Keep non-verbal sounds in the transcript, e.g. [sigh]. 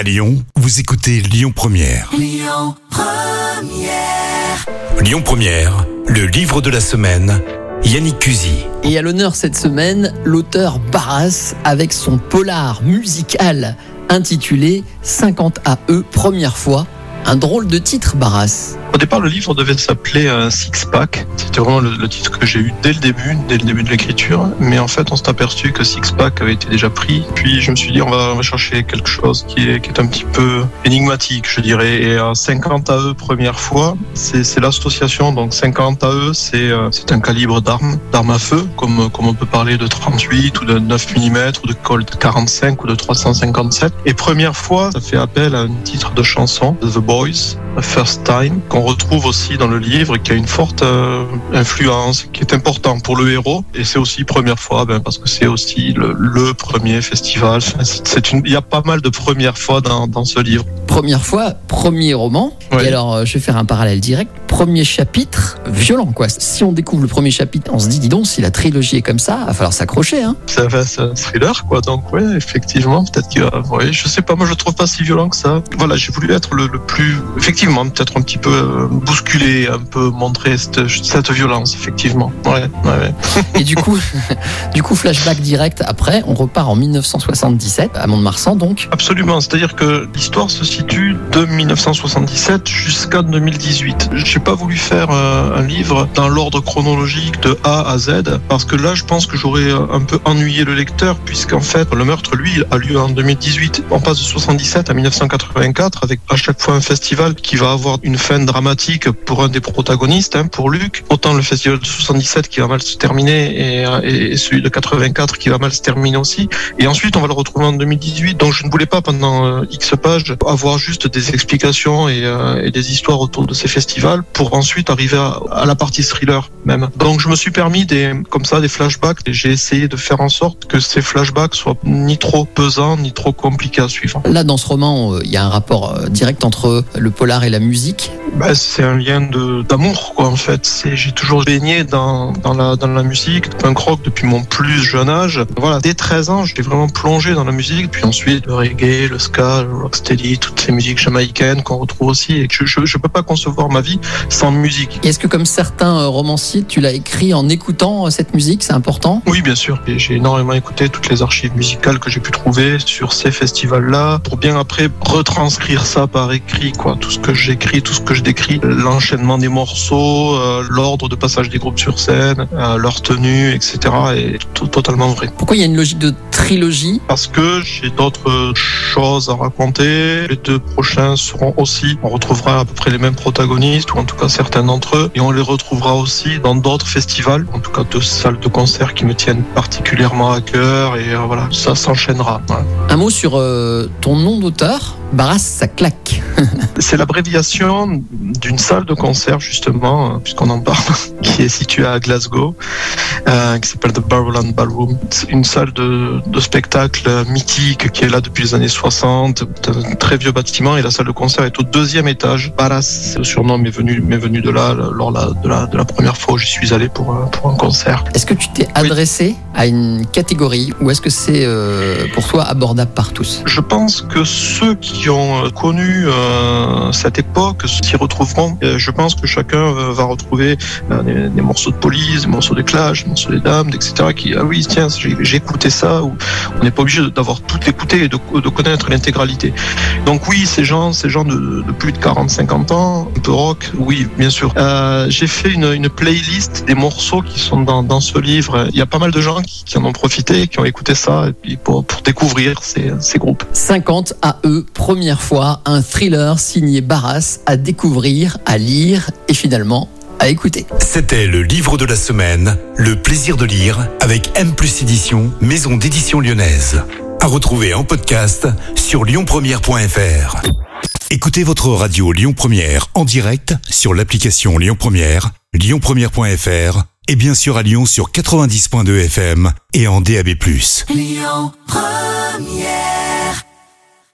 À Lyon, vous écoutez Lyon Première. Lyon Première, le livre de la semaine. Yannick Cusy. Et à l'honneur cette semaine, l'auteur Barras avec son polar musical intitulé 50 AE première fois. Un drôle de titre, Barras. Au départ, le livre devait s'appeler un Six Pack. C'était vraiment le, titre que j'ai eu dès le début, dès le début de l'écriture. Mais en fait, on s'est aperçu que Six Pack avait été déjà pris. Puis je me suis dit, on va, on chercher quelque chose qui est, qui est un petit peu énigmatique, je dirais. Et à 50 AE première fois, c'est l'association. Donc 50 AE, c'est euh, un calibre d'arme, d'arme à feu, comme, comme on peut parler de 38 ou de 9 mm ou de Colt 45 ou de 357. Et première fois, ça fait appel à un titre de chanson, The Boys, First Time, qu'on retrouve aussi dans le livre et qui a une forte euh, influence, qui est important pour le héros. Et c'est aussi première fois, ben, parce que c'est aussi le, le premier festival. C'est- une, il y a pas mal de premières fois dans, dans ce livre. Première fois, premier roman. Ouais. Et alors, euh, je vais faire un parallèle direct. Premier chapitre, violent quoi. Si on découvre le premier chapitre, on se dit, dis donc, si la trilogie est comme ça, va falloir s'accrocher. Hein. Ça va, c'est un thriller, quoi. Donc, ouais, effectivement, peut-être qu'il va, ouais, je sais pas, moi, je le trouve pas si violent que ça. Voilà, j'ai voulu être le, le plus, effectivement, peut-être un petit peu euh, bousculé, un peu montrer cette, cette violence, effectivement. Ouais, ouais, ouais. [laughs] Et du coup, [laughs] du coup, flashback direct après, on repart en 1977 à Mont-de-Marsan donc. Absolument, c'est-à-dire que l'histoire se situe de 1977 jusqu'à 2018. J'ai pas voulu faire euh, un livre dans l'ordre chronologique de A à Z parce que là, je pense que j'aurais euh, un peu ennuyé le lecteur puisqu'en fait, le meurtre, lui, a lieu en 2018. On passe de 77 à 1984 avec à chaque fois un festival qui va avoir une fin dramatique pour un des protagonistes, hein, pour Luc. Autant le festival de 77 qui va mal se terminer et, euh, et celui de 84 qui va mal se terminer aussi. Et ensuite, on va le retrouver en 2018. Donc, je ne voulais pas pendant X pages avoir juste des explications et, euh, et des histoires autour de ces festivals pour ensuite arriver à, à la partie thriller même. Donc, je me suis permis des, comme ça, des flashbacks et j'ai essayé de faire en sorte que ces flashbacks soient ni trop pesants ni trop compliqués à suivre. Là, dans ce roman, euh, il y a un rapport euh, direct entre le polar et la musique. Bah, c'est un lien de d'amour quoi en fait. C'est j'ai toujours baigné dans, dans la dans la musique, punk rock depuis mon plus jeune âge. Voilà, dès 13 ans, j'ai vraiment plongé dans la musique. Puis ensuite le reggae, le ska, le rocksteady, toutes ces musiques jamaïcaines qu'on retrouve aussi. Et je, je je peux pas concevoir ma vie sans musique. Est-ce que comme certains euh, romanciers, tu l'as écrit en écoutant euh, cette musique? C'est important? Oui, bien sûr. J'ai énormément écouté toutes les archives musicales que j'ai pu trouver sur ces festivals-là pour bien après retranscrire ça par écrit, quoi. Tout ce que j'écris, tout ce que je décris, l'enchaînement des morceaux, euh, l'ordre de passage des groupes sur scène, euh, leur tenue, etc. est tout- totalement vrai. Pourquoi il y a une logique de trilogie? Parce que j'ai d'autres choses à raconter. Les deux prochains seront aussi, on retrouvera à peu près les mêmes protagonistes, ou en tout cas certains d'entre eux, et on les retrouvera aussi dans d'autres festivals, en tout cas deux salles de concert qui me tiennent particulièrement à cœur, et euh, voilà, ça s'enchaînera. Voilà. Un mot sur ton nom d'auteur Barras, ça claque. [laughs] C'est l'abréviation d'une salle de concert, justement, euh, puisqu'on en parle, [laughs] qui est située à Glasgow, euh, qui s'appelle The Barrowland Ballroom. C'est une salle de, de spectacle mythique qui est là depuis les années 60, C'est un très vieux bâtiment, et la salle de concert est au deuxième étage. Barras, le surnom m'est venu, m'est venu de là, lors de, la, de la première fois où j'y suis allé pour, un- pour un concert. Est-ce que tu t'es adressé à une catégorie ou est-ce que c'est euh, pour toi abordable par tous? Je pense que ceux qui ont euh, connu euh, cette époque s'y retrouveront. Euh, Je pense que chacun euh, va retrouver euh, des, morceaux de police, des morceaux de clash, des morceaux des dames, etc. Qui ah oui tiens j'ai écouté ça. On n'est pas obligé d'avoir tout écouté et de, connaître l'intégralité. Donc oui ces gens, ces gens de, plus de 40-50 ans, un peu rock, oui bien sûr. Euh, j'ai fait une, playlist des morceaux qui sont dans, ce livre. Il y a pas mal de gens qui, en ont profité, qui ont écouté ça et puis pour, découvrir ces, groupes. 50 AE, première fois, un thriller signé Barras à découvrir, à lire et finalement à écouter. C'était le livre de la semaine, Le plaisir de lire, avec M plus édition, maison d'édition lyonnaise. À retrouver en podcast sur lyonpremière.fr. Écoutez votre radio Lyon Première en direct sur l'application Lyon Première, lyonpremière.fr et bien sûr à Lyon sur 90.2 FM et en DAB+. Lyon Première